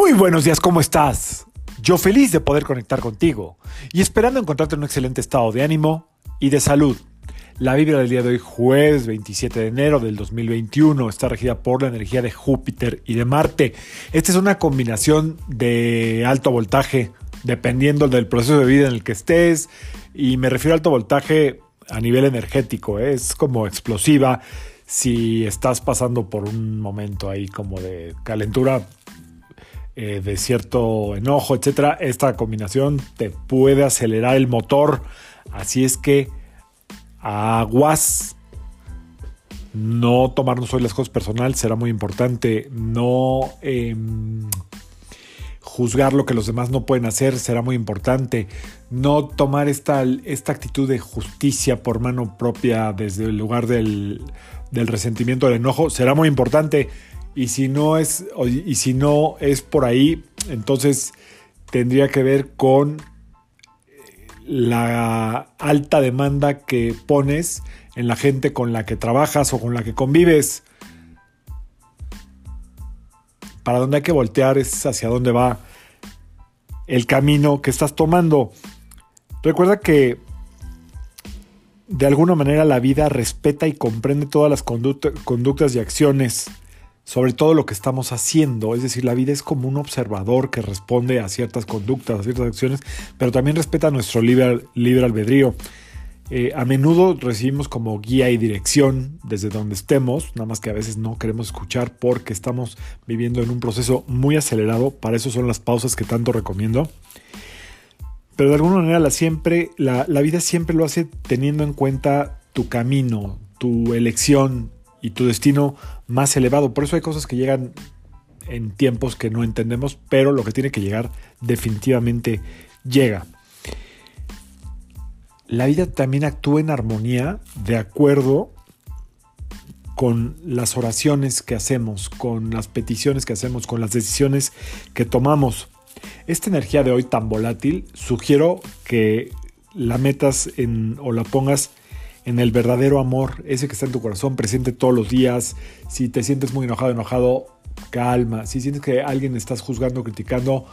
Muy buenos días, ¿cómo estás? Yo feliz de poder conectar contigo y esperando encontrarte en un excelente estado de ánimo y de salud. La vibra del día de hoy, jueves 27 de enero del 2021, está regida por la energía de Júpiter y de Marte. Esta es una combinación de alto voltaje, dependiendo del proceso de vida en el que estés, y me refiero a alto voltaje a nivel energético, ¿eh? es como explosiva. Si estás pasando por un momento ahí como de calentura, eh, de cierto enojo, etcétera, esta combinación te puede acelerar el motor. Así es que aguas. No tomarnos hoy las cosas personal será muy importante. No em, juzgar lo que los demás no pueden hacer será muy importante. No tomar esta, esta actitud de justicia por mano propia desde el lugar del, del resentimiento, del enojo será muy importante. Y si no es, y si no es por ahí, entonces tendría que ver con la alta demanda que pones en la gente con la que trabajas o con la que convives. Para donde hay que voltear es hacia dónde va el camino que estás tomando. Recuerda que de alguna manera la vida respeta y comprende todas las conductas y acciones sobre todo lo que estamos haciendo. Es decir, la vida es como un observador que responde a ciertas conductas, a ciertas acciones, pero también respeta nuestro libre, albedrío. Eh, a menudo recibimos como guía y dirección desde donde estemos, nada más que a veces no queremos escuchar porque estamos viviendo en un proceso muy acelerado. Para eso son las pausas que tanto recomiendo. Pero de alguna manera la, siempre, la, la vida siempre lo hace teniendo en cuenta tu camino, tu elección, y tu destino más elevado. Por eso hay cosas que llegan en tiempos que no entendemos, pero lo que tiene que llegar definitivamente llega. La vida también actúa en armonía de acuerdo con las oraciones que hacemos, con las peticiones que hacemos, con las decisiones que tomamos. Esta energía de hoy tan volátil, sugiero que la metas en, o la pongas en el verdadero amor, ese que está en tu corazón, presente todos los días. Si te sientes muy enojado, enojado, calma. Si sientes que alguien estás juzgando, criticando,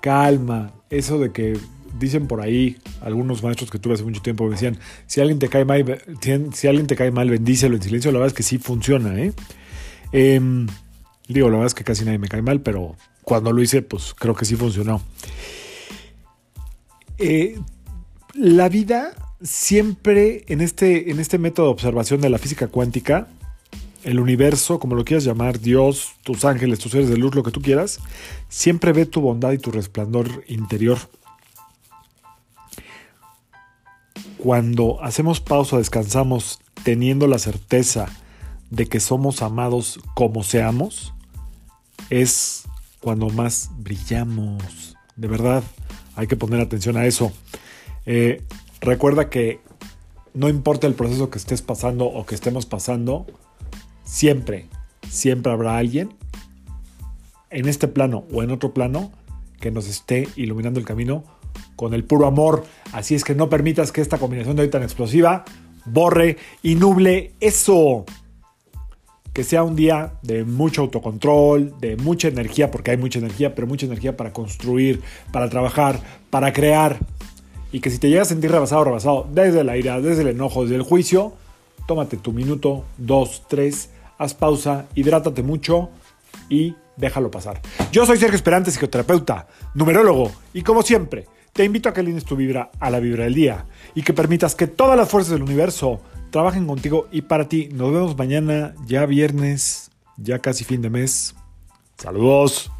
calma. Eso de que dicen por ahí algunos maestros que tuve hace mucho tiempo me decían, si alguien te cae mal, si alguien te cae mal, bendícelo en silencio. La verdad es que sí funciona, ¿eh? Em, digo, la verdad es que casi nadie me cae mal, pero cuando lo hice, pues creo que sí funcionó. Eh, la vida siempre en este, en este método de observación de la física cuántica, el universo, como lo quieras llamar, Dios, tus ángeles, tus seres de luz, lo que tú quieras, siempre ve tu bondad y tu resplandor interior. Cuando hacemos pausa, descansamos, teniendo la certeza de que somos amados como seamos, es cuando más brillamos. De verdad, hay que poner atención a eso. Eh, Recuerda que no importa el proceso que estés pasando o que estemos pasando, siempre, siempre habrá alguien en este plano o en otro plano que nos esté iluminando el camino con el puro amor. Así es que no permitas que esta combinación de hoy tan explosiva borre y nuble eso. Que sea un día de mucho autocontrol, de mucha energía, porque hay mucha energía, pero mucha energía para construir, para trabajar, para crear y que si te llegas a sentir rebasado rebasado desde la ira, desde el enojo, desde el juicio, tómate tu minuto, dos, tres, haz pausa, hidrátate mucho y déjalo pasar. Yo soy Sergio Esperante, psicoterapeuta, numerólogo y como siempre, te invito a que alines tu vibra a la vibra del día y que permitas que todas las fuerzas del universo trabajen contigo y para ti. Nos vemos mañana, ya viernes, ya casi fin de mes. Saludos.